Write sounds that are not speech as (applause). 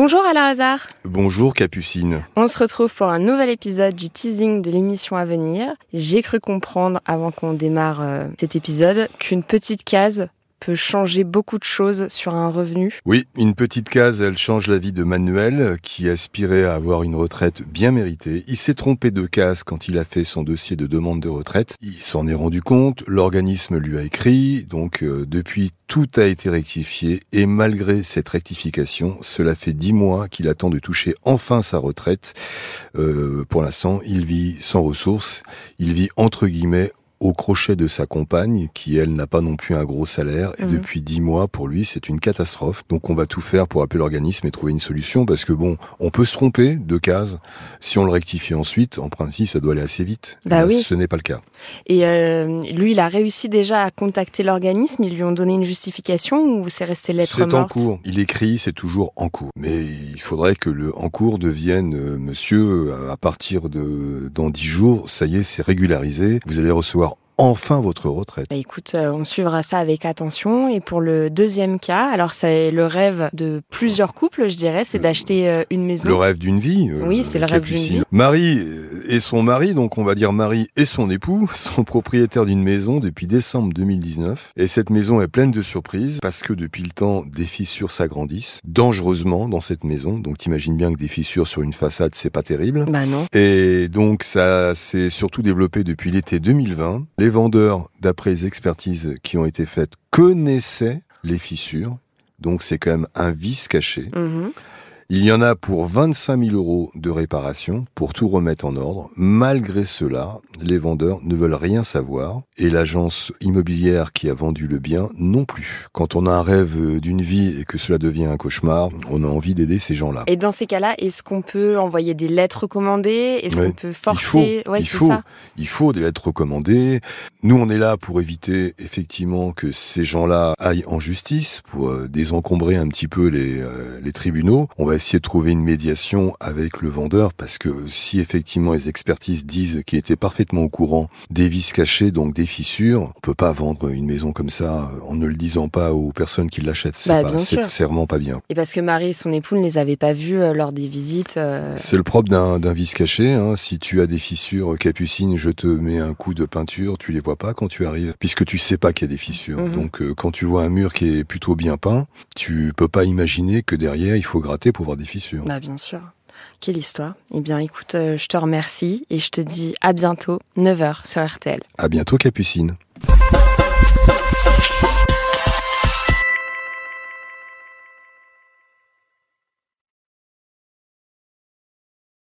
Bonjour Alain Hazard. Bonjour Capucine. On se retrouve pour un nouvel épisode du teasing de l'émission à venir. J'ai cru comprendre, avant qu'on démarre euh, cet épisode, qu'une petite case peut changer beaucoup de choses sur un revenu. Oui, une petite case, elle change la vie de Manuel, qui aspirait à avoir une retraite bien méritée. Il s'est trompé de case quand il a fait son dossier de demande de retraite. Il s'en est rendu compte, l'organisme lui a écrit, donc euh, depuis tout a été rectifié et malgré cette rectification, cela fait dix mois qu'il attend de toucher enfin sa retraite. Euh, pour l'instant, il vit sans ressources, il vit entre guillemets au crochet de sa compagne, qui elle n'a pas non plus un gros salaire, et Mhm. depuis dix mois, pour lui, c'est une catastrophe. Donc on va tout faire pour appeler l'organisme et trouver une solution, parce que bon, on peut se tromper de case. Si on le rectifie ensuite, en principe, ça doit aller assez vite. Bah Là, oui. Ce n'est pas le cas. Et euh, lui, il a réussi déjà à contacter l'organisme. Ils lui ont donné une justification ou c'est resté lettre C'est en morte? cours. Il écrit, c'est toujours en cours. Mais il faudrait que le en cours devienne, euh, monsieur, à partir de dans dix jours, ça y est, c'est régularisé. Vous allez recevoir enfin votre retraite. Bah, écoute, euh, on suivra ça avec attention. Et pour le deuxième cas, alors c'est le rêve de plusieurs couples, je dirais, c'est d'acheter euh, une maison. Le rêve d'une vie. euh, Oui, c'est le rêve d'une vie. Marie et son mari, donc on va dire Marie et son époux, (laughs) sont propriétaires d'une maison depuis décembre 2019. Et cette maison est pleine de surprises parce que depuis le temps, des fissures s'agrandissent dangereusement dans cette maison. Donc t'imagines bien que des fissures sur une façade, c'est pas terrible. Bah non. Et donc ça s'est surtout développé depuis l'été 2020. Les vendeurs, d'après les expertises qui ont été faites, connaissaient les fissures. Donc c'est quand même un vice caché. Mhm. Il y en a pour 25 000 euros de réparation pour tout remettre en ordre. Malgré cela, les vendeurs ne veulent rien savoir et l'agence immobilière qui a vendu le bien non plus. Quand on a un rêve d'une vie et que cela devient un cauchemar, on a envie d'aider ces gens-là. Et dans ces cas-là, est-ce qu'on peut envoyer des lettres recommandées? Est-ce Ouais. qu'on peut Il faut, forcer Ouais, il c'est faut, ça. il faut des lettres recommandées. Nous, on est là pour éviter effectivement que ces gens-là aillent en justice, pour euh, désencombrer un petit peu les, euh, les tribunaux. On va essayer de trouver une médiation avec le vendeur, parce que si effectivement les expertises disent qu'il était parfaitement au courant des vis cachés, donc des fissures, on peut pas vendre une maison comme ça euh, en ne le disant pas aux personnes qui l'achètent. C'est Bah, vraiment pas bien. Et parce que Marie et son époux ne les avaient pas vus euh, lors des visites. euh, C'est le propre d'un d'un vis caché. Hein. Si tu as des fissures capucines, je te mets un coup de peinture, tu les vois pas quand tu arrives, puisque tu sais pas qu'il y a des fissures. Mhm. Donc euh, quand tu vois un mur qui est plutôt bien peint, tu peux pas imaginer que derrière il faut gratter pour des fissures. Bah bien sûr. Quelle histoire. Eh bien écoute, euh, je te remercie et je te dis à bientôt, 9h sur RTL. À bientôt Capucine.